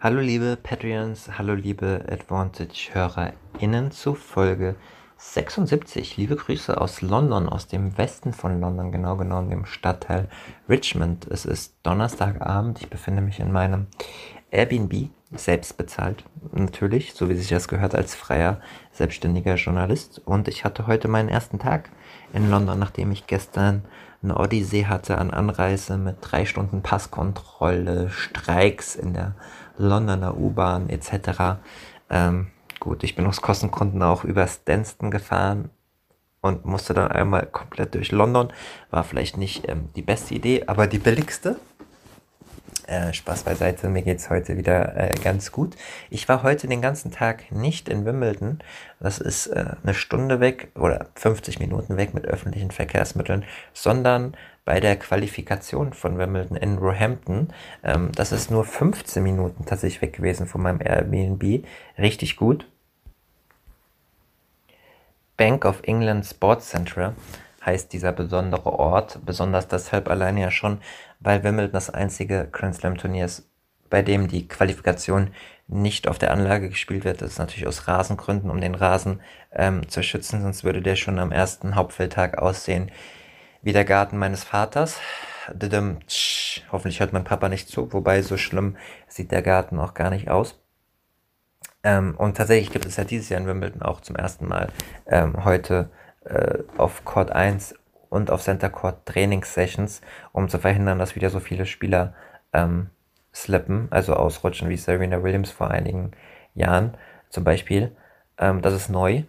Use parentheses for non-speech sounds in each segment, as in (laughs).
Hallo liebe Patreons, hallo liebe Advantage-HörerInnen zu Folge 76. Liebe Grüße aus London, aus dem Westen von London, genau genommen dem Stadtteil Richmond. Es ist Donnerstagabend, ich befinde mich in meinem Airbnb, selbst bezahlt, natürlich, so wie sich das gehört als freier, selbstständiger Journalist. Und ich hatte heute meinen ersten Tag in London, nachdem ich gestern eine Odyssee hatte an Anreise mit drei Stunden Passkontrolle, Streiks in der Londoner U-Bahn etc. Ähm, gut, ich bin aus Kostengründen auch über Stanston gefahren und musste dann einmal komplett durch London. War vielleicht nicht ähm, die beste Idee, aber die billigste. Äh, Spaß beiseite, mir geht's heute wieder äh, ganz gut. Ich war heute den ganzen Tag nicht in Wimbledon. Das ist äh, eine Stunde weg oder 50 Minuten weg mit öffentlichen Verkehrsmitteln, sondern bei der Qualifikation von Wimbledon in Roehampton. Ähm, das ist nur 15 Minuten tatsächlich weg gewesen von meinem Airbnb. Richtig gut. Bank of England Sports Center heißt dieser besondere Ort. Besonders deshalb alleine ja schon, weil Wimbledon das einzige Grand Slam Turnier ist, bei dem die Qualifikation nicht auf der Anlage gespielt wird. Das ist natürlich aus Rasengründen, um den Rasen ähm, zu schützen, sonst würde der schon am ersten Hauptfeldtag aussehen wie der Garten meines Vaters. Hoffentlich hört mein Papa nicht zu, wobei so schlimm sieht der Garten auch gar nicht aus. Ähm, und tatsächlich gibt es ja dieses Jahr in Wimbledon auch zum ersten Mal ähm, heute äh, auf Court 1 und auf Center Court Trainingssessions, um zu verhindern, dass wieder so viele Spieler ähm, slippen, also ausrutschen wie Serena Williams vor einigen Jahren zum Beispiel. Ähm, das ist neu.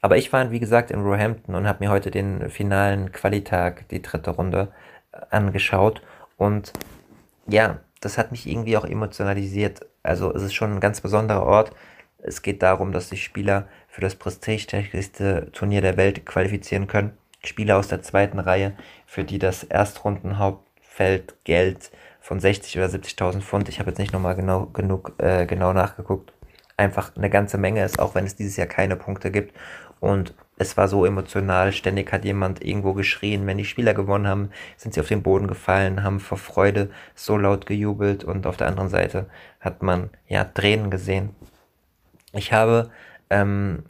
Aber ich war, wie gesagt, in Roehampton und habe mir heute den finalen Qualitag, die dritte Runde, äh, angeschaut. Und ja, das hat mich irgendwie auch emotionalisiert. Also es ist schon ein ganz besonderer Ort. Es geht darum, dass sich Spieler für das prestigeträchtigste Turnier der Welt qualifizieren können. Spieler aus der zweiten Reihe, für die das Erstrundenhauptfeld Geld von 60 oder 70.000 Pfund, ich habe jetzt nicht nochmal genau genug äh, genau nachgeguckt, einfach eine ganze Menge ist, auch wenn es dieses Jahr keine Punkte gibt. Und es war so emotional. Ständig hat jemand irgendwo geschrien. Wenn die Spieler gewonnen haben, sind sie auf den Boden gefallen, haben vor Freude so laut gejubelt. Und auf der anderen Seite hat man ja Tränen gesehen. Ich habe ähm,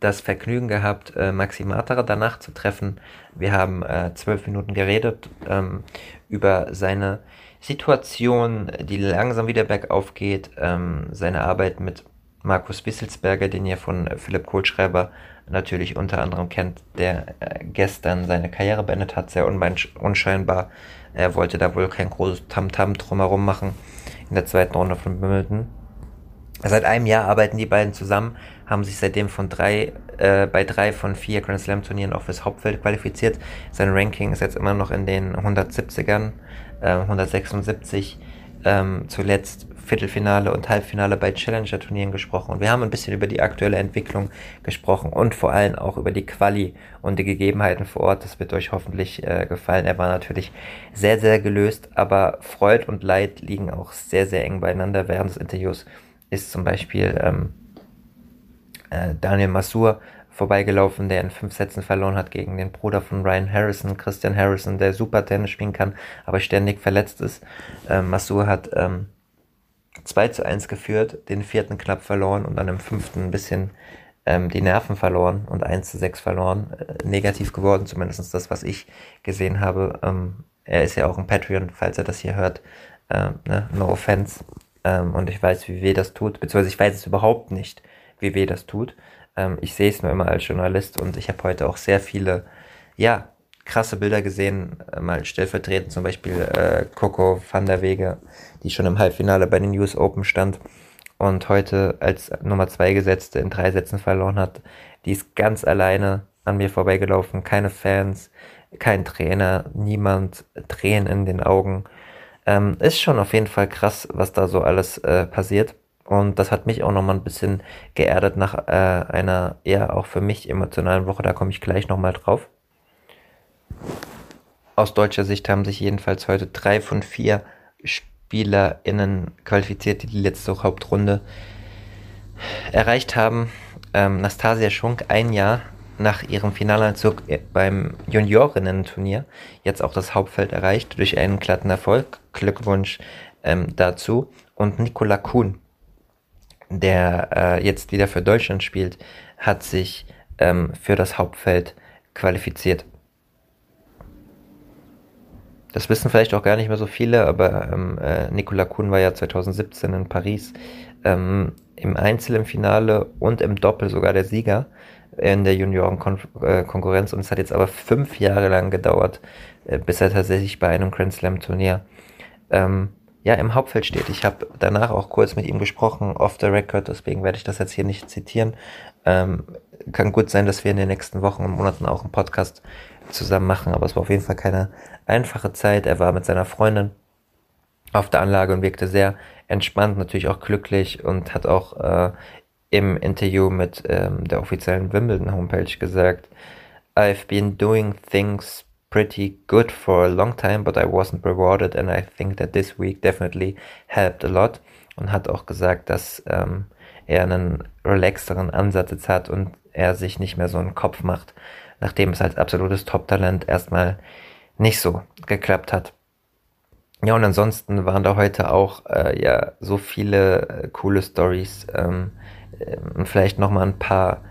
das Vergnügen gehabt, äh, Maxi Matera danach zu treffen. Wir haben äh, zwölf Minuten geredet ähm, über seine Situation, die langsam wieder bergauf geht, ähm, seine Arbeit mit Markus Wisselsberger, den ihr von Philipp Kohlschreiber natürlich unter anderem kennt, der äh, gestern seine Karriere beendet hat, sehr unscheinbar. Er wollte da wohl kein großes Tamtam -Tam drumherum machen in der zweiten Runde von Wimbledon. Seit einem Jahr arbeiten die beiden zusammen, haben sich seitdem von drei, äh, bei drei von vier Grand Slam Turnieren auch fürs Hauptfeld qualifiziert. Sein Ranking ist jetzt immer noch in den 170ern, äh, 176 ähm, zuletzt Viertelfinale und Halbfinale bei Challenger-Turnieren gesprochen. Und wir haben ein bisschen über die aktuelle Entwicklung gesprochen und vor allem auch über die Quali und die Gegebenheiten vor Ort. Das wird euch hoffentlich äh, gefallen. Er war natürlich sehr, sehr gelöst, aber Freud und Leid liegen auch sehr, sehr eng beieinander. Während des Interviews ist zum Beispiel ähm, äh, Daniel Masur vorbeigelaufen, der in fünf Sätzen verloren hat gegen den Bruder von Ryan Harrison, Christian Harrison, der super Tennis spielen kann, aber ständig verletzt ist. Ähm, Masur hat ähm, 2 zu 1 geführt, den vierten knapp verloren und dann im fünften ein bisschen ähm, die Nerven verloren und 1 zu 6 verloren. Äh, negativ geworden, zumindest das, was ich gesehen habe. Ähm, er ist ja auch ein Patreon, falls er das hier hört. Ähm, ne? No offense. Ähm, und ich weiß, wie weh das tut, beziehungsweise ich weiß es überhaupt nicht, wie weh das tut. Ähm, ich sehe es nur immer als Journalist und ich habe heute auch sehr viele, ja, krasse Bilder gesehen, äh, mal stellvertretend zum Beispiel äh, Coco van der Wege, die schon im Halbfinale bei den US Open stand und heute als Nummer zwei Gesetzte in drei Sätzen verloren hat. Die ist ganz alleine an mir vorbeigelaufen, keine Fans, kein Trainer, niemand, Tränen in den Augen. Ähm, ist schon auf jeden Fall krass, was da so alles äh, passiert. Und das hat mich auch nochmal ein bisschen geerdet nach äh, einer eher auch für mich emotionalen Woche. Da komme ich gleich nochmal drauf. Aus deutscher Sicht haben sich jedenfalls heute drei von vier SpielerInnen qualifiziert, die die letzte Hauptrunde erreicht haben. Ähm, Nastasia Schunk ein Jahr nach ihrem Finaleinzug beim Juniorinnen-Turnier jetzt auch das Hauptfeld erreicht durch einen glatten Erfolg. Glückwunsch ähm, dazu. Und Nikola Kuhn, der äh, jetzt wieder für Deutschland spielt, hat sich ähm, für das Hauptfeld qualifiziert. Das wissen vielleicht auch gar nicht mehr so viele, aber ähm, äh, Nicola Kuhn war ja 2017 in Paris ähm, im Einzel im Finale und im Doppel sogar der Sieger in der Juniorenkonkurrenz und es hat jetzt aber fünf Jahre lang gedauert, äh, bis er tatsächlich bei einem Grand Slam Turnier ähm, ja im Hauptfeld steht. Ich habe danach auch kurz mit ihm gesprochen, off the record, deswegen werde ich das jetzt hier nicht zitieren. Ähm, kann gut sein, dass wir in den nächsten Wochen und Monaten auch einen Podcast zusammen machen, aber es war auf jeden Fall keine einfache Zeit. Er war mit seiner Freundin auf der Anlage und wirkte sehr entspannt, natürlich auch glücklich und hat auch äh, im Interview mit ähm, der offiziellen Wimbledon Homepage gesagt, I've been doing things pretty good for a long time, but I wasn't rewarded and I think that this week definitely helped a lot. Und hat auch gesagt, dass ähm, er einen relaxteren Ansatz jetzt hat und er sich nicht mehr so einen Kopf macht, nachdem es als absolutes Top-Talent erstmal nicht so geklappt hat. Ja, und ansonsten waren da heute auch äh, ja so viele äh, coole Stories. Ähm, und vielleicht nochmal ein paar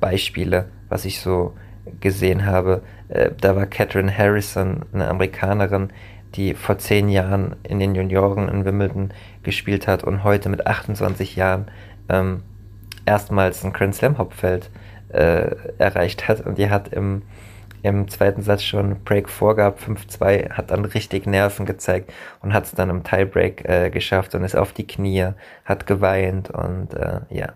Beispiele, was ich so gesehen habe. Äh, da war Catherine Harrison, eine Amerikanerin, die vor zehn Jahren in den Junioren in Wimbledon gespielt hat und heute mit 28 Jahren ähm, erstmals ein Grand Slam Hauptfeld äh, erreicht hat. Und die hat im, im zweiten Satz schon Break vorgehabt, 5-2, hat dann richtig Nerven gezeigt und hat es dann im Tiebreak äh, geschafft und ist auf die Knie, hat geweint und äh, ja,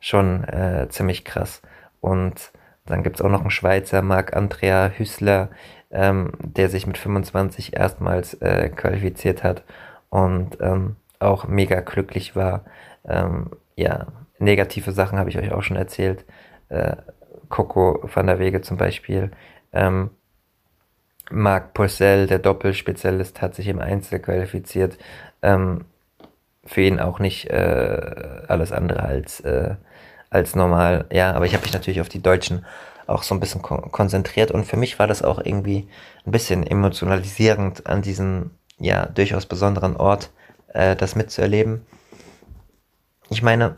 schon äh, ziemlich krass. Und dann gibt es auch noch einen Schweizer, Marc-Andrea Hüssler, ähm, der sich mit 25 erstmals äh, qualifiziert hat und ähm, auch mega glücklich war. Ähm, ja, negative Sachen habe ich euch auch schon erzählt. Äh, Coco van der Wege zum Beispiel. Ähm, Marc Purcell, der Doppelspezialist, hat sich im Einzel qualifiziert. Ähm, für ihn auch nicht äh, alles andere als äh, als normal. Ja, aber ich habe mich natürlich auf die Deutschen auch so ein bisschen kon konzentriert und für mich war das auch irgendwie ein bisschen emotionalisierend an diesem ja durchaus besonderen Ort äh, das mitzuerleben. Ich meine,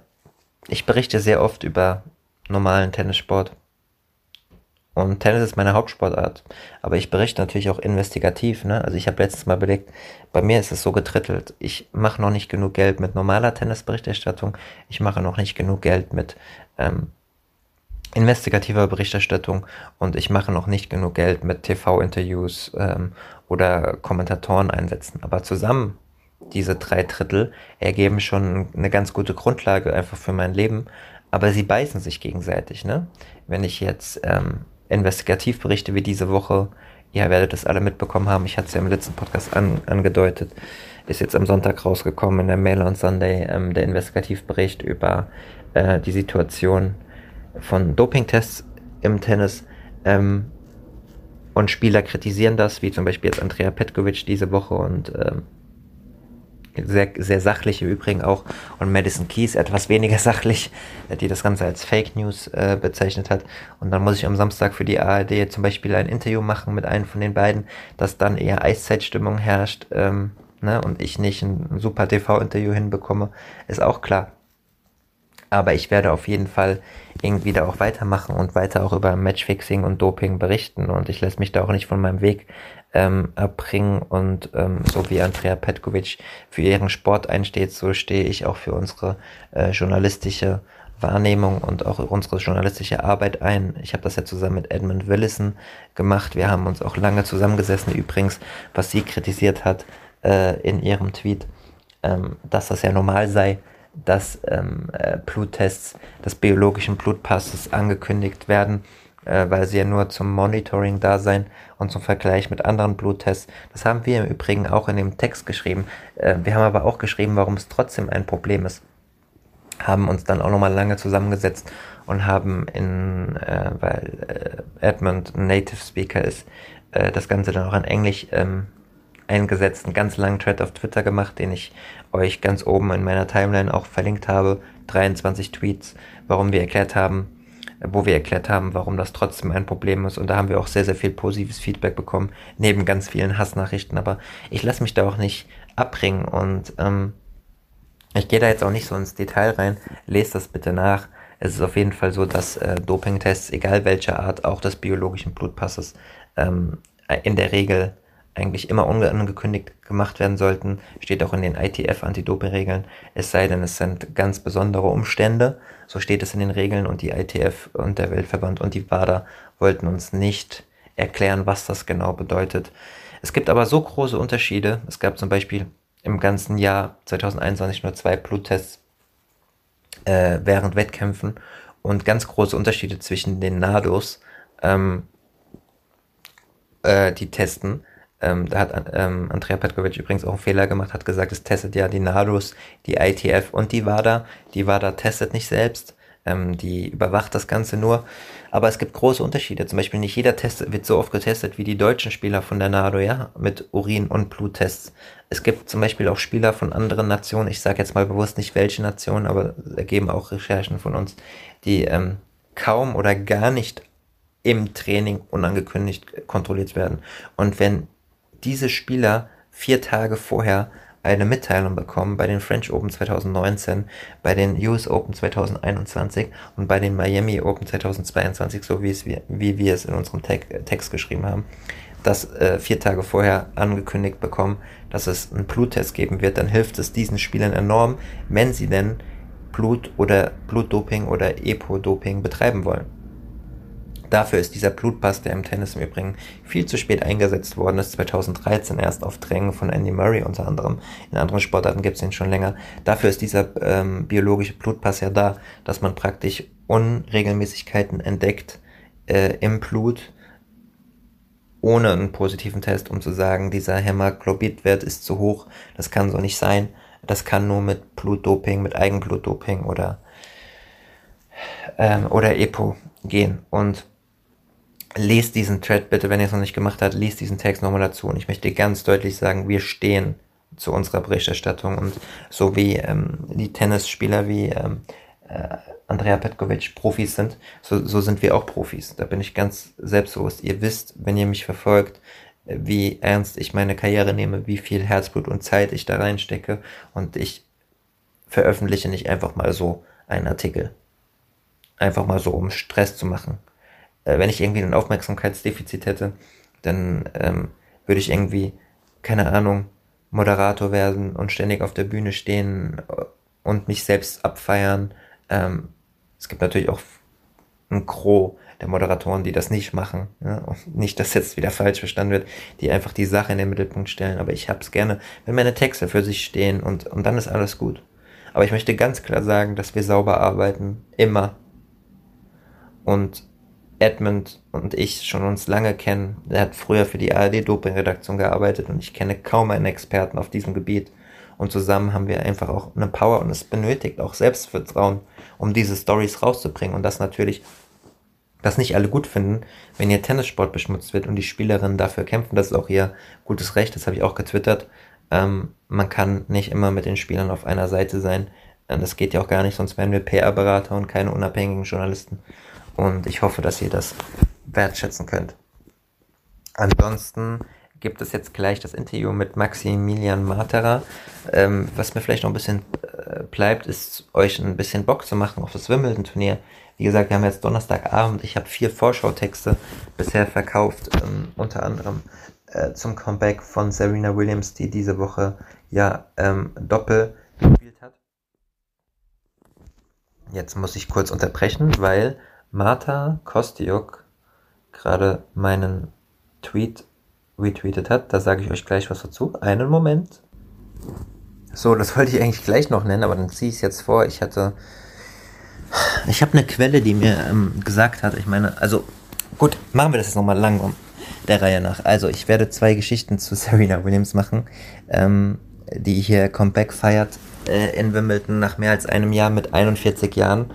ich berichte sehr oft über normalen Tennissport und Tennis ist meine Hauptsportart. Aber ich berichte natürlich auch investigativ. Ne? Also ich habe letztes Mal belegt, bei mir ist es so getrittelt. Ich mache noch nicht genug Geld mit normaler Tennisberichterstattung. Ich mache noch nicht genug Geld mit ähm, investigativer Berichterstattung und ich mache noch nicht genug Geld mit TV-Interviews ähm, oder Kommentatoren einsetzen. Aber zusammen diese drei Drittel ergeben schon eine ganz gute Grundlage einfach für mein Leben. Aber sie beißen sich gegenseitig. Ne? Wenn ich jetzt ähm, Investigativberichte wie diese Woche. Ihr werdet es alle mitbekommen haben. Ich hatte es ja im letzten Podcast an, angedeutet. Ist jetzt am Sonntag rausgekommen in der Mail on Sunday ähm, der Investigativbericht über äh, die Situation von Dopingtests im Tennis. Ähm, und Spieler kritisieren das, wie zum Beispiel jetzt Andrea Petkovic diese Woche und ähm, sehr, sehr sachlich im Übrigen auch. Und Madison Keys etwas weniger (laughs) sachlich, die das Ganze als Fake News äh, bezeichnet hat. Und dann muss ich am Samstag für die ARD zum Beispiel ein Interview machen mit einem von den beiden, dass dann eher Eiszeitstimmung herrscht ähm, ne, und ich nicht ein super TV-Interview hinbekomme, ist auch klar. Aber ich werde auf jeden Fall irgendwie da auch weitermachen und weiter auch über Matchfixing und Doping berichten. Und ich lasse mich da auch nicht von meinem Weg ähm, erbringen und ähm, so wie Andrea Petkovic für ihren Sport einsteht, so stehe ich auch für unsere äh, journalistische Wahrnehmung und auch unsere journalistische Arbeit ein. Ich habe das ja zusammen mit Edmund Willison gemacht. Wir haben uns auch lange zusammengesessen, übrigens, was sie kritisiert hat äh, in ihrem Tweet, ähm, dass das ja normal sei, dass ähm, äh, Bluttests des biologischen Blutpasses angekündigt werden äh, weil sie ja nur zum Monitoring da sein und zum Vergleich mit anderen Bluttests. Das haben wir im Übrigen auch in dem Text geschrieben. Äh, wir haben aber auch geschrieben, warum es trotzdem ein Problem ist. haben uns dann auch nochmal lange zusammengesetzt und haben in, äh, weil äh, Edmund ein Native Speaker ist, äh, das Ganze dann auch in Englisch ähm, eingesetzt, einen ganz langen Thread auf Twitter gemacht, den ich euch ganz oben in meiner Timeline auch verlinkt habe. 23 Tweets, warum wir erklärt haben, wo wir erklärt haben, warum das trotzdem ein Problem ist. Und da haben wir auch sehr, sehr viel positives Feedback bekommen, neben ganz vielen Hassnachrichten. Aber ich lasse mich da auch nicht abbringen und ähm, ich gehe da jetzt auch nicht so ins Detail rein. Lest das bitte nach. Es ist auf jeden Fall so, dass äh, Dopingtests, egal welcher Art, auch des biologischen Blutpasses, ähm, in der Regel eigentlich immer unangekündigt gemacht werden sollten. Steht auch in den ITF-Anti-Doping-Regeln. Es sei denn, es sind ganz besondere Umstände. So steht es in den Regeln und die ITF und der Weltverband und die WADA wollten uns nicht erklären, was das genau bedeutet. Es gibt aber so große Unterschiede. Es gab zum Beispiel im ganzen Jahr 2021 nur zwei Bluttests äh, während Wettkämpfen und ganz große Unterschiede zwischen den NADOs, ähm, äh, die testen. Ähm, da hat ähm, Andrea Petkovic übrigens auch einen Fehler gemacht, hat gesagt, es testet ja die NADOs, die ITF und die WADA. Die WADA testet nicht selbst, ähm, die überwacht das Ganze nur. Aber es gibt große Unterschiede. Zum Beispiel nicht jeder Test wird so oft getestet wie die deutschen Spieler von der NADO, ja, mit Urin- und Bluttests. Es gibt zum Beispiel auch Spieler von anderen Nationen, ich sage jetzt mal bewusst nicht welche Nationen, aber ergeben auch Recherchen von uns, die ähm, kaum oder gar nicht im Training unangekündigt kontrolliert werden. Und wenn diese Spieler vier Tage vorher eine Mitteilung bekommen bei den French Open 2019, bei den US Open 2021 und bei den Miami Open 2022, so wie, es wir, wie wir es in unserem Te Text geschrieben haben, das äh, vier Tage vorher angekündigt bekommen, dass es einen Bluttest geben wird, dann hilft es diesen Spielern enorm, wenn sie denn Blut oder Blutdoping oder Epo-Doping betreiben wollen. Dafür ist dieser Blutpass, der im Tennis im Übrigen viel zu spät eingesetzt worden ist, 2013 erst auf Drängen von Andy Murray unter anderem. In anderen Sportarten gibt es ihn schon länger. Dafür ist dieser ähm, biologische Blutpass ja da, dass man praktisch Unregelmäßigkeiten entdeckt äh, im Blut, ohne einen positiven Test, um zu sagen, dieser Hämoglobitwert ist zu hoch, das kann so nicht sein. Das kann nur mit Blutdoping, mit Eigenblutdoping oder, ähm, oder EPO gehen. Und lest diesen Thread bitte, wenn ihr es noch nicht gemacht habt, lest diesen Text nochmal dazu. Und ich möchte ganz deutlich sagen, wir stehen zu unserer Berichterstattung und so wie ähm, die Tennisspieler wie ähm, äh, Andrea Petkovic Profis sind, so, so sind wir auch Profis. Da bin ich ganz selbstbewusst. Ihr wisst, wenn ihr mich verfolgt, wie ernst ich meine Karriere nehme, wie viel Herzblut und Zeit ich da reinstecke und ich veröffentliche nicht einfach mal so einen Artikel. Einfach mal so, um Stress zu machen äh, wenn ich irgendwie ein Aufmerksamkeitsdefizit hätte, dann ähm, würde ich irgendwie, keine Ahnung, Moderator werden und ständig auf der Bühne stehen äh, und mich selbst abfeiern. Ähm, es gibt natürlich auch ein Gros der Moderatoren, die das nicht machen. Ja? Und nicht, dass jetzt wieder falsch verstanden wird, die einfach die Sache in den Mittelpunkt stellen. Aber ich hab's gerne, wenn meine Texte für sich stehen und, und dann ist alles gut. Aber ich möchte ganz klar sagen, dass wir sauber arbeiten. Immer. Und Edmund und ich schon uns lange kennen. Er hat früher für die ARD-Doping-Redaktion gearbeitet und ich kenne kaum einen Experten auf diesem Gebiet. Und zusammen haben wir einfach auch eine Power und es benötigt auch Selbstvertrauen, um diese Stories rauszubringen. Und das natürlich, das nicht alle gut finden, wenn ihr Tennissport beschmutzt wird und die Spielerinnen dafür kämpfen. Das ist auch ihr gutes Recht, das habe ich auch getwittert. Ähm, man kann nicht immer mit den Spielern auf einer Seite sein. Das geht ja auch gar nicht, sonst wären wir PR-Berater und keine unabhängigen Journalisten. Und ich hoffe, dass ihr das wertschätzen könnt. Ansonsten gibt es jetzt gleich das Interview mit Maximilian Matera. Ähm, was mir vielleicht noch ein bisschen äh, bleibt, ist euch ein bisschen Bock zu machen auf das Wimbledon-Turnier. Wie gesagt, wir haben jetzt Donnerstagabend. Ich habe vier Vorschautexte bisher verkauft, ähm, unter anderem äh, zum Comeback von Serena Williams, die diese Woche ja ähm, Doppel gespielt hat. Jetzt muss ich kurz unterbrechen, weil Marta Kostiuk gerade meinen Tweet retweetet hat. Da sage ich euch gleich was dazu. Einen Moment. So, das wollte ich eigentlich gleich noch nennen, aber dann ziehe ich es jetzt vor. Ich hatte. Ich habe eine Quelle, die mir ähm, gesagt hat, ich meine, also gut, machen wir das jetzt nochmal lang um der Reihe nach. Also, ich werde zwei Geschichten zu Serena Williams machen, ähm, die hier Comeback feiert äh, in Wimbledon nach mehr als einem Jahr mit 41 Jahren.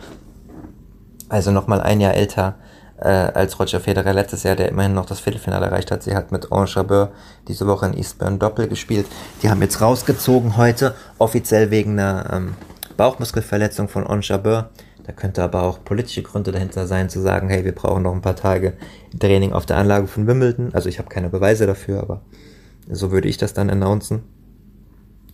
Also nochmal ein Jahr älter äh, als Roger Federer letztes Jahr, der immerhin noch das Viertelfinale erreicht hat. Sie hat mit Ange Jabeur diese Woche in Eastbourne Doppel gespielt. Die haben jetzt rausgezogen heute, offiziell wegen einer ähm, Bauchmuskelverletzung von Ange Jabeur. Da könnte aber auch politische Gründe dahinter sein, zu sagen, hey, wir brauchen noch ein paar Tage Training auf der Anlage von Wimbledon. Also ich habe keine Beweise dafür, aber so würde ich das dann announcen.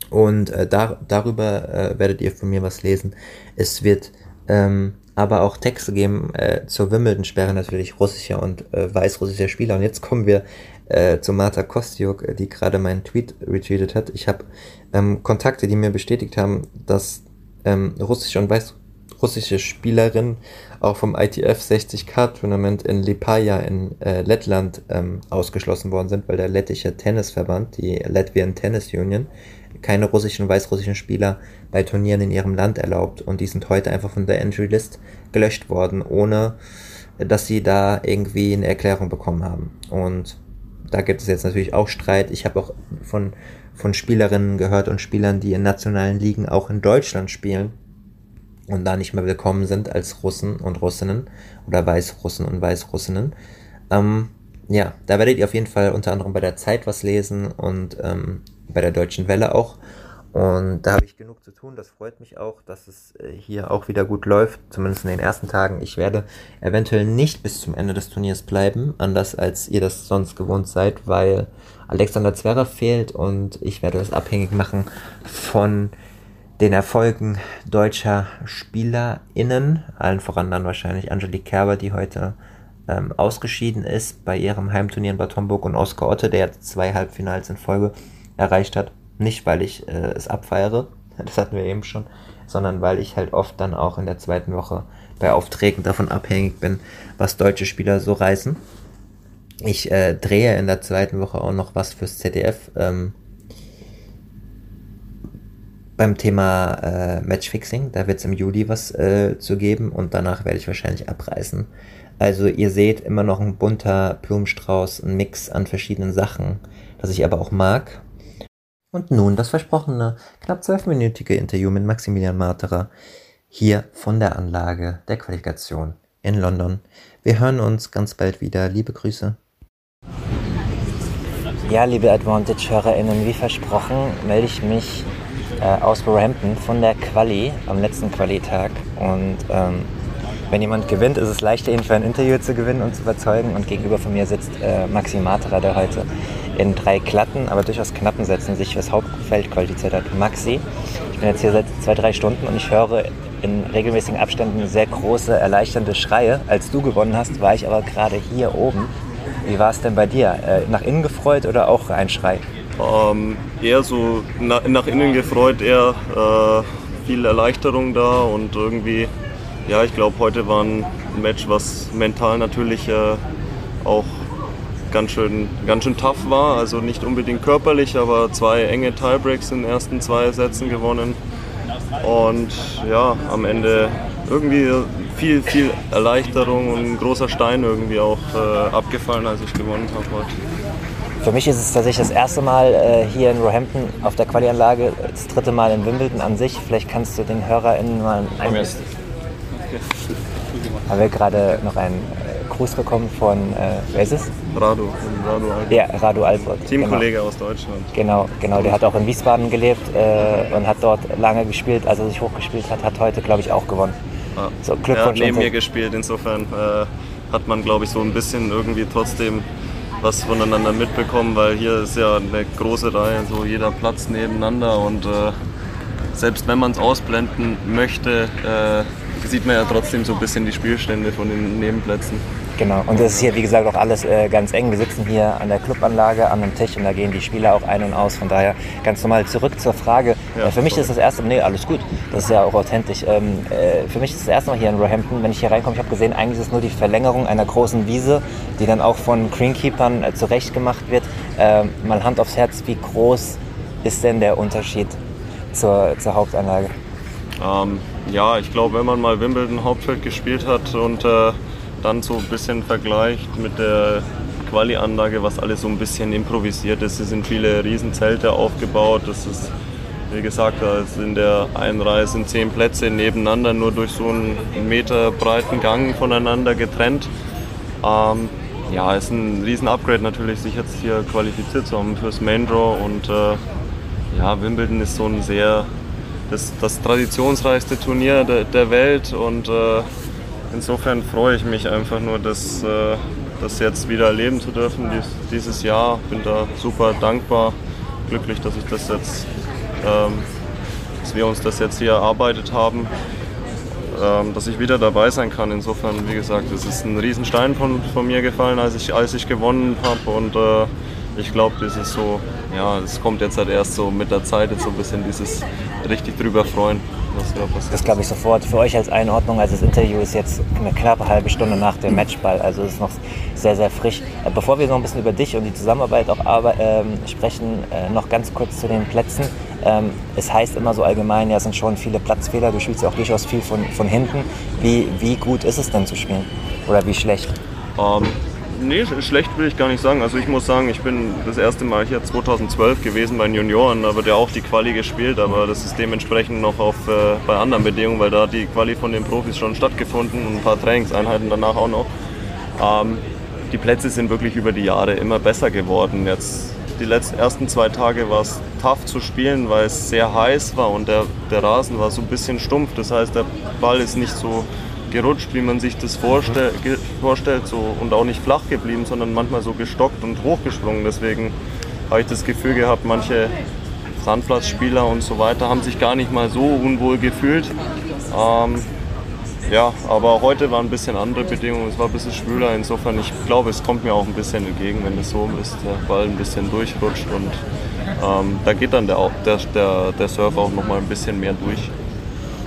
Und äh, da, darüber äh, werdet ihr von mir was lesen. Es wird ähm, aber auch Texte geben äh, zur Wimbledon-Sperre natürlich russischer und äh, weißrussischer Spieler. Und jetzt kommen wir äh, zu Marta Kostiuk, die gerade meinen Tweet retweetet hat. Ich habe ähm, Kontakte, die mir bestätigt haben, dass ähm, russische und weißrussische Spielerinnen auch vom ITF 60K-Tournament in Lipaja in äh, Lettland ähm, ausgeschlossen worden sind, weil der lettische Tennisverband, die Latvian Tennis Union, keine russischen und weißrussischen Spieler bei Turnieren in ihrem Land erlaubt und die sind heute einfach von der Entry List gelöscht worden, ohne dass sie da irgendwie eine Erklärung bekommen haben. Und da gibt es jetzt natürlich auch Streit. Ich habe auch von, von Spielerinnen gehört und Spielern, die in nationalen Ligen auch in Deutschland spielen und da nicht mehr willkommen sind als Russen und Russinnen oder Weißrussen und Weißrussinnen. Ähm, ja, da werdet ihr auf jeden Fall unter anderem bei der Zeit was lesen und ähm, bei der Deutschen Welle auch. Und da habe ich genug zu tun. Das freut mich auch, dass es äh, hier auch wieder gut läuft, zumindest in den ersten Tagen. Ich werde eventuell nicht bis zum Ende des Turniers bleiben, anders als ihr das sonst gewohnt seid, weil Alexander Zverev fehlt und ich werde das abhängig machen von den Erfolgen deutscher SpielerInnen, allen voran dann wahrscheinlich Angelique Kerber, die heute ähm, ausgeschieden ist bei ihrem Heimturnier in Bad Homburg und Oskar Otte, der zwei Halbfinals in Folge erreicht hat. Nicht, weil ich äh, es abfeiere, (laughs) das hatten wir eben schon, sondern weil ich halt oft dann auch in der zweiten Woche bei Aufträgen davon abhängig bin, was deutsche Spieler so reißen. Ich äh, drehe in der zweiten Woche auch noch was fürs ZDF. Ähm, beim Thema äh, Matchfixing, da wird es im Juli was äh, zu geben und danach werde ich wahrscheinlich abreißen. Also ihr seht immer noch ein bunter Blumenstrauß, ein Mix an verschiedenen Sachen, das ich aber auch mag und nun das versprochene, knapp zwölfminütige Interview mit Maximilian Marterer hier von der Anlage der Qualifikation in London. Wir hören uns ganz bald wieder. Liebe Grüße. Ja, liebe Advantage-HörerInnen, wie versprochen melde ich mich äh, aus Wolverhampton von der Quali am letzten Qualitag und ähm, wenn jemand gewinnt, ist es leichter, ihn für ein Interview zu gewinnen und zu überzeugen. Und gegenüber von mir sitzt äh, Maxi Materer, der heute in drei glatten, aber durchaus knappen Sätzen sich fürs Hauptfeld qualifiziert hat. Maxi, ich bin jetzt hier seit zwei, drei Stunden und ich höre in regelmäßigen Abständen sehr große, erleichternde Schreie. Als du gewonnen hast, war ich aber gerade hier oben. Wie war es denn bei dir? Äh, nach innen gefreut oder auch ein Schrei? Ähm, eher so na, nach innen gefreut, eher äh, viel Erleichterung da und irgendwie, ja, ich glaube, heute war ein Match, was mental natürlich äh, auch ganz schön, ganz schön tough war. Also nicht unbedingt körperlich, aber zwei enge Tiebreaks in den ersten zwei Sätzen gewonnen. Und ja, am Ende irgendwie viel, viel Erleichterung und ein großer Stein irgendwie auch äh, abgefallen, als ich gewonnen habe heute. Für mich ist es tatsächlich das erste Mal äh, hier in Roehampton auf der Quali-Anlage, das dritte Mal in Wimbledon an sich. Vielleicht kannst du den HörerInnen mal ein bisschen. Haben wir gerade noch einen Gruß bekommen von, äh, wer ist es? Radu, Radu Albert. Ja, Radu Albert. Teamkollege genau. aus Deutschland. Genau, genau. Der hat auch in Wiesbaden gelebt äh, und hat dort lange gespielt, als er sich hochgespielt hat, hat heute, glaube ich, auch gewonnen. Ja. So, Glückwunsch. Er hat neben mir gespielt, insofern äh, hat man, glaube ich, so ein bisschen irgendwie trotzdem was voneinander mitbekommen, weil hier ist ja eine große Reihe, so jeder Platz nebeneinander und äh, selbst wenn man es ausblenden möchte, äh, sieht man ja trotzdem so ein bisschen die Spielstände von den Nebenplätzen. Genau, und das ist hier wie gesagt auch alles äh, ganz eng. Wir sitzen hier an der Clubanlage an einem Tisch und da gehen die Spieler auch ein und aus. Von daher ganz normal zurück zur Frage. Ja, äh, für mich sorry. ist das erste Mal, nee, alles gut, das ist ja auch authentisch. Ähm, äh, für mich ist das erste Mal hier in Roehampton, wenn ich hier reinkomme, ich habe gesehen, eigentlich ist es nur die Verlängerung einer großen Wiese, die dann auch von Greenkeepern äh, zurechtgemacht wird. Ähm, mal Hand aufs Herz, wie groß ist denn der Unterschied zur, zur Hauptanlage? Ähm, ja, ich glaube, wenn man mal Wimbledon Hauptfeld gespielt hat und äh, dann so ein bisschen vergleicht mit der Quali-Anlage, was alles so ein bisschen improvisiert ist. Es sind viele Riesenzelte aufgebaut. Es ist wie gesagt, in der einen sind zehn Plätze nebeneinander, nur durch so einen Meter breiten Gang voneinander getrennt. Ähm, ja, ist ein riesen Upgrade natürlich, sich jetzt hier qualifiziert zu haben fürs Main Draw und äh, ja, Wimbledon ist so ein sehr das, das traditionsreichste Turnier der, der Welt und äh, insofern freue ich mich einfach nur, dass äh, das jetzt wieder erleben zu dürfen dies, dieses Jahr. Bin da super dankbar, glücklich, dass ich das jetzt, ähm, dass wir uns das jetzt hier erarbeitet haben, ähm, dass ich wieder dabei sein kann. Insofern, wie gesagt, es ist ein Riesenstein von, von mir gefallen, als ich, als ich gewonnen habe und äh, ich glaube, das ist so, ja, es kommt jetzt halt erst so mit der Zeit, jetzt so ein bisschen dieses richtig drüber freuen was da passiert. Das glaube ich sofort. Für euch als Einordnung, also das Interview ist jetzt eine knappe halbe Stunde nach dem Matchball, also ist noch sehr, sehr frisch. Äh, bevor wir noch ein bisschen über dich und die Zusammenarbeit auch ähm, sprechen, äh, noch ganz kurz zu den Plätzen. Ähm, es heißt immer so allgemein, ja, es sind schon viele Platzfehler, du spielst ja auch durchaus viel von, von hinten. Wie, wie gut ist es denn zu spielen? Oder wie schlecht? Um ähm, Nee, schlecht will ich gar nicht sagen. Also ich muss sagen, ich bin das erste Mal hier 2012 gewesen bei den Junioren, da wird ja auch die Quali gespielt, aber das ist dementsprechend noch auf, äh, bei anderen Bedingungen, weil da hat die Quali von den Profis schon stattgefunden und ein paar Trainingseinheiten danach auch noch. Ähm, die Plätze sind wirklich über die Jahre immer besser geworden. Jetzt die letzten ersten zwei Tage war es tough zu spielen, weil es sehr heiß war und der, der Rasen war so ein bisschen stumpf. Das heißt, der Ball ist nicht so gerutscht, wie man sich das vorstell, vorstellt so, und auch nicht flach geblieben, sondern manchmal so gestockt und hochgesprungen. Deswegen habe ich das Gefühl gehabt, manche Sandplatzspieler und so weiter haben sich gar nicht mal so unwohl gefühlt. Ähm, ja, aber heute waren ein bisschen andere Bedingungen, es war ein bisschen schwüler. Insofern, ich glaube, es kommt mir auch ein bisschen entgegen, wenn es so ist, der Ball ein bisschen durchrutscht und ähm, da geht dann der, der, der, der Surf auch noch mal ein bisschen mehr durch.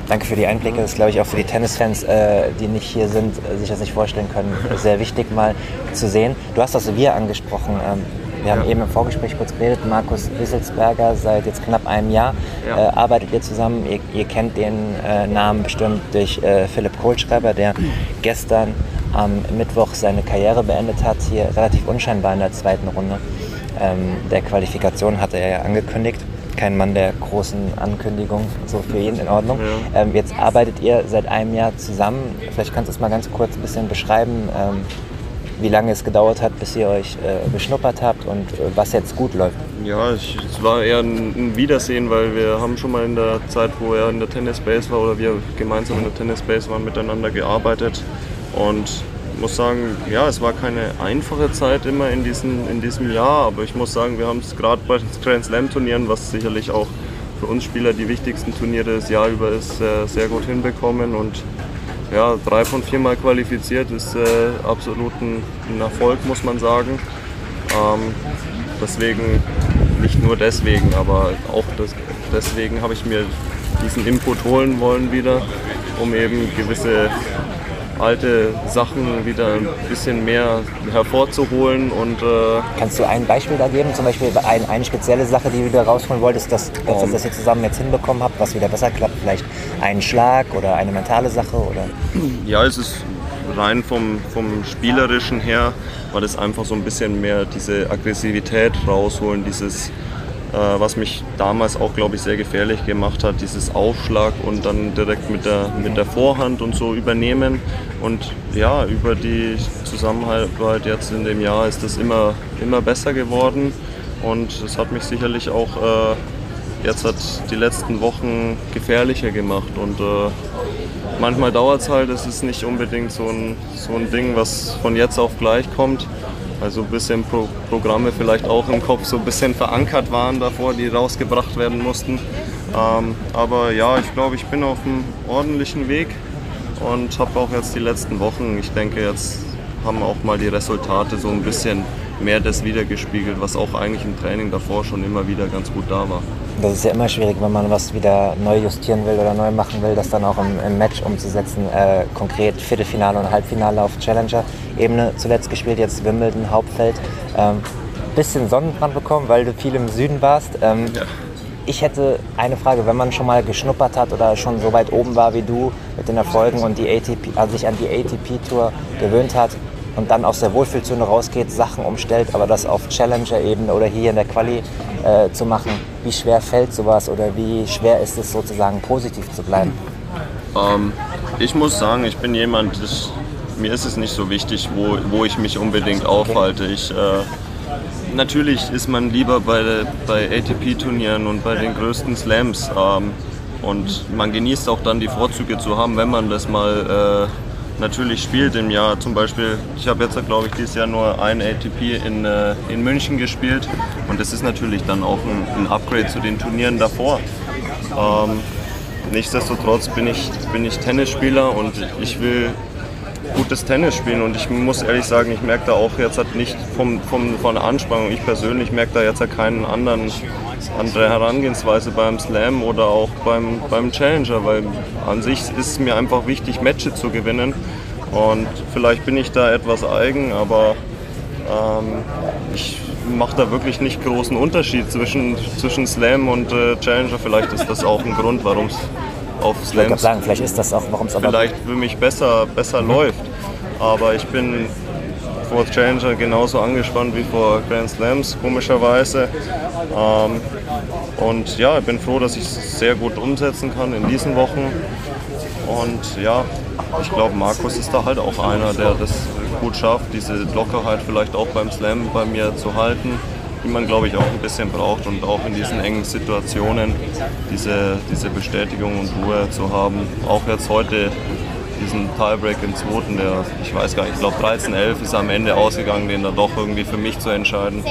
Danke für die Einblicke. Das ist, glaube ich, auch für die Tennisfans, äh, die nicht hier sind, äh, sich das nicht vorstellen können, (laughs) sehr wichtig mal zu sehen. Du hast das Wir angesprochen. Ähm, wir haben ja. eben im Vorgespräch kurz geredet. Markus Wisselsberger, seit jetzt knapp einem Jahr ja. äh, arbeitet ihr zusammen. Ihr, ihr kennt den äh, Namen bestimmt durch äh, Philipp Kohlschreiber, der gestern am Mittwoch seine Karriere beendet hat, hier relativ unscheinbar in der zweiten Runde. Ähm, der Qualifikation hatte er ja angekündigt kein Mann der großen Ankündigungen, so für jeden in Ordnung. Ja. Ähm, jetzt arbeitet ihr seit einem Jahr zusammen. Vielleicht kannst du es mal ganz kurz ein bisschen beschreiben, ähm, wie lange es gedauert hat, bis ihr euch äh, beschnuppert habt und äh, was jetzt gut läuft. Ja, ich, es war eher ein, ein, Wiedersehen, weil wir haben schon mal in der Zeit, wo er in der Tennis Base war oder wir gemeinsam in der Tennis Base waren, miteinander gearbeitet und muss sagen, ja, es war keine einfache Zeit immer in, diesen, in diesem Jahr, aber ich muss sagen, wir haben es gerade bei den Grand Slam Turnieren, was sicherlich auch für uns Spieler die wichtigsten Turniere des Jahr über ist, äh, sehr gut hinbekommen und ja, drei von viermal qualifiziert ist äh, absolut ein, ein, Erfolg, muss man sagen. Ähm, deswegen, nicht nur deswegen, aber auch das, deswegen habe ich mir diesen Input holen wollen wieder, um eben gewisse alte Sachen wieder ein bisschen mehr hervorzuholen. Und, äh Kannst du ein Beispiel da geben? Zum Beispiel ein, eine spezielle Sache, die du da rausholen wolltest, dass, dass um, das ihr zusammen jetzt hinbekommen habt, was wieder besser klappt? Vielleicht ein Schlag oder eine mentale Sache? Oder? Ja, es ist rein vom, vom Spielerischen her, war das einfach so ein bisschen mehr diese Aggressivität rausholen, dieses was mich damals auch, glaube ich, sehr gefährlich gemacht hat, dieses Aufschlag und dann direkt mit der, mit der Vorhand und so übernehmen. Und ja, über die Zusammenarbeit jetzt in dem Jahr ist das immer, immer besser geworden und es hat mich sicherlich auch äh, jetzt hat die letzten Wochen gefährlicher gemacht und äh, manchmal dauert es halt, es ist nicht unbedingt so ein, so ein Ding, was von jetzt auf gleich kommt. Also ein bisschen Pro Programme vielleicht auch im Kopf so ein bisschen verankert waren davor, die rausgebracht werden mussten. Ähm, aber ja, ich glaube, ich bin auf einem ordentlichen Weg und habe auch jetzt die letzten Wochen, ich denke, jetzt haben auch mal die Resultate so ein bisschen mehr das wiedergespiegelt, was auch eigentlich im Training davor schon immer wieder ganz gut da war. Das ist ja immer schwierig, wenn man was wieder neu justieren will oder neu machen will, das dann auch im, im Match umzusetzen. Äh, konkret Viertelfinale und Halbfinale auf Challenger-Ebene zuletzt gespielt, jetzt Wimbledon, Hauptfeld. Ähm, bisschen Sonnenbrand bekommen, weil du viel im Süden warst. Ähm, ja. Ich hätte eine Frage, wenn man schon mal geschnuppert hat oder schon so weit oben war wie du mit den Erfolgen und die ATP, also sich an die ATP-Tour gewöhnt hat, und dann aus der Wohlfühlzone rausgeht, Sachen umstellt, aber das auf Challenger-Ebene oder hier in der Quali äh, zu machen. Wie schwer fällt sowas oder wie schwer ist es sozusagen positiv zu bleiben? Ähm, ich muss sagen, ich bin jemand, ich, mir ist es nicht so wichtig, wo, wo ich mich unbedingt aufhalte. Ich, äh, natürlich ist man lieber bei, bei ATP-Turnieren und bei den größten Slams. Ähm, und man genießt auch dann die Vorzüge zu haben, wenn man das mal äh, natürlich spielt im Jahr. Zum Beispiel, ich habe jetzt, glaube ich, dieses Jahr nur ein ATP in, äh, in München gespielt. Und das ist natürlich dann auch ein, ein Upgrade zu den Turnieren davor. Ähm, nichtsdestotrotz bin ich, bin ich Tennisspieler und ich will gutes Tennis spielen und ich muss ehrlich sagen, ich merke da auch jetzt halt nicht vom, vom, von der Anspannung, ich persönlich merke da jetzt halt keinen anderen andere Herangehensweise beim Slam oder auch beim, beim Challenger, weil an sich ist es mir einfach wichtig, Matches zu gewinnen und vielleicht bin ich da etwas eigen, aber ähm, ich mache da wirklich nicht großen Unterschied zwischen, zwischen Slam und äh, Challenger. Vielleicht ist das auch ein Grund, warum es auf Slams. sagen, vielleicht ist das auch, warum es aber. Vielleicht für mich besser, besser mhm. läuft. Aber ich bin vor Challenger genauso angespannt wie vor Grand Slams, komischerweise. Ähm, und ja, ich bin froh, dass ich es sehr gut umsetzen kann in diesen Wochen. Und ja, ich glaube, Markus ist da halt auch einer, der das gut schafft, diese Lockerheit vielleicht auch beim Slam bei mir zu halten die man, glaube ich, auch ein bisschen braucht und auch in diesen engen Situationen diese, diese Bestätigung und Ruhe zu haben. Auch jetzt heute diesen Tiebreak im zweiten, der, ich weiß gar nicht, ich glaube 13-11 ist am Ende ausgegangen, den dann doch irgendwie für mich zu entscheiden.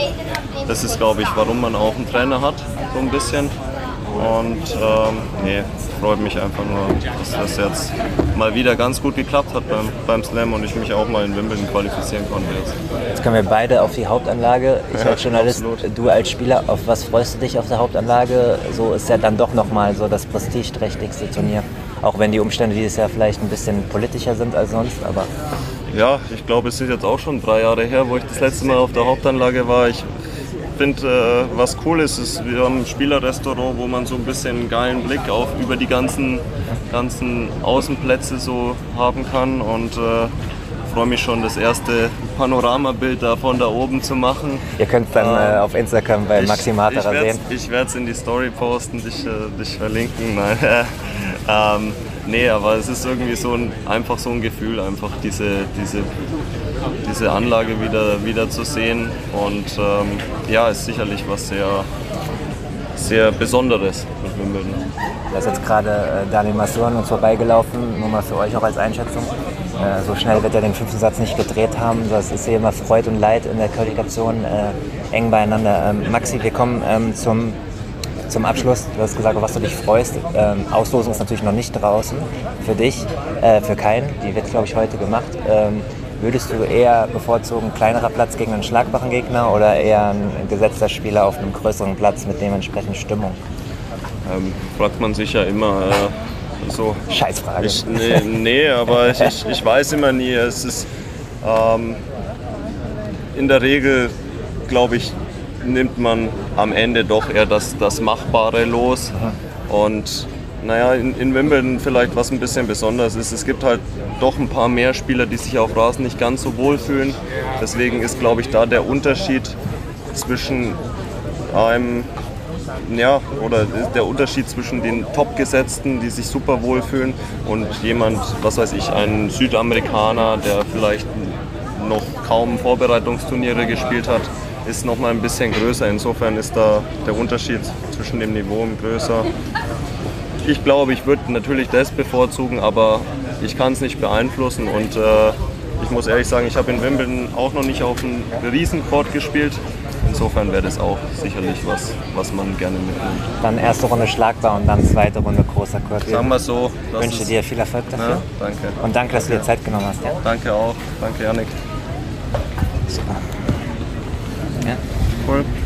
Das ist, glaube ich, warum man auch einen Trainer hat, so ein bisschen. Und ähm, nee, freut mich einfach nur, dass das jetzt mal wieder ganz gut geklappt hat beim, beim Slam und ich mich auch mal in Wimbledon qualifizieren konnte jetzt. Jetzt kommen wir beide auf die Hauptanlage. Ich ja, als Journalist, absolut. du als Spieler, auf was freust du dich auf der Hauptanlage? So ist ja dann doch nochmal so das prestigeträchtigste Turnier. Auch wenn die Umstände dieses Jahr vielleicht ein bisschen politischer sind als sonst, aber ja, ich glaube, es ist jetzt auch schon drei Jahre her, wo ich das letzte Mal auf der Hauptanlage war. Ich finde, äh, was cool ist, ist, wir haben ein Spielerrestaurant, wo man so ein bisschen einen geilen Blick auf über die ganzen, ganzen Außenplätze so haben kann und äh, freue mich schon, das erste Panoramabild da von da oben zu machen. Ihr könnt dann äh, ähm, auf Instagram bei Maxi Matera sehen. Ich werde es in die Story posten, dich, äh, dich verlinken. (laughs) Nein. ähm, nee, aber es ist irgendwie so ein, einfach so ein Gefühl, einfach diese, diese diese Anlage wieder, wieder zu sehen. Und ähm, ja, ist sicherlich was sehr, sehr Besonderes mit Wimbledon. Da ist jetzt gerade äh, Daniel Masur an uns vorbeigelaufen, nur mal für euch auch als Einschätzung. Äh, so schnell wird er den fünften Satz nicht gedreht haben. Das ist hier immer Freude und Leid in der Qualifikation äh, eng beieinander. Ähm, Maxi, wir kommen ähm, zum, zum Abschluss. Du hast gesagt, was du dich freust. Ähm, Auslosung ist natürlich noch nicht draußen für dich, äh, für keinen. Die wird, glaube ich, heute gemacht. Ähm, Würdest du eher bevorzugen, kleinerer Platz gegen einen schlagbaren Gegner oder eher ein gesetzter Spieler auf einem größeren Platz mit dementsprechend Stimmung? Ähm, fragt man sich ja immer äh, so. Scheißfrage. Ich, nee, nee, aber ich, ich, weiß immer nie. Es ist ähm, in der Regel, glaube ich, nimmt man am Ende doch eher das, das Machbare los. Und naja, in, in Wimbledon vielleicht was ein bisschen besonders ist. Es gibt halt doch ein paar mehr Spieler, die sich auf Rasen nicht ganz so wohl fühlen. Deswegen ist, glaube ich, da der Unterschied zwischen einem, ja, oder der Unterschied zwischen den Top-Gesetzten, die sich super wohlfühlen, und jemand, was weiß ich, ein Südamerikaner, der vielleicht noch kaum Vorbereitungsturniere gespielt hat, ist noch mal ein bisschen größer. Insofern ist da der Unterschied zwischen dem Niveau größer. Ich glaube, ich würde natürlich das bevorzugen, aber ich kann es nicht beeinflussen und äh, ich muss ehrlich sagen, ich habe in Wimbledon auch noch nicht auf einem Riesencourt gespielt. Insofern wäre das auch sicherlich was, was man gerne mitnimmt. Dann erste Runde schlagbar und dann zweite Runde großer Court. Sagen wir so. Ich wünsche dir viel Erfolg dafür. Ja, danke. Und danke, dass du dir Zeit genommen hast. Ja? Danke auch. Danke, Janik. Super. Ja. Cool.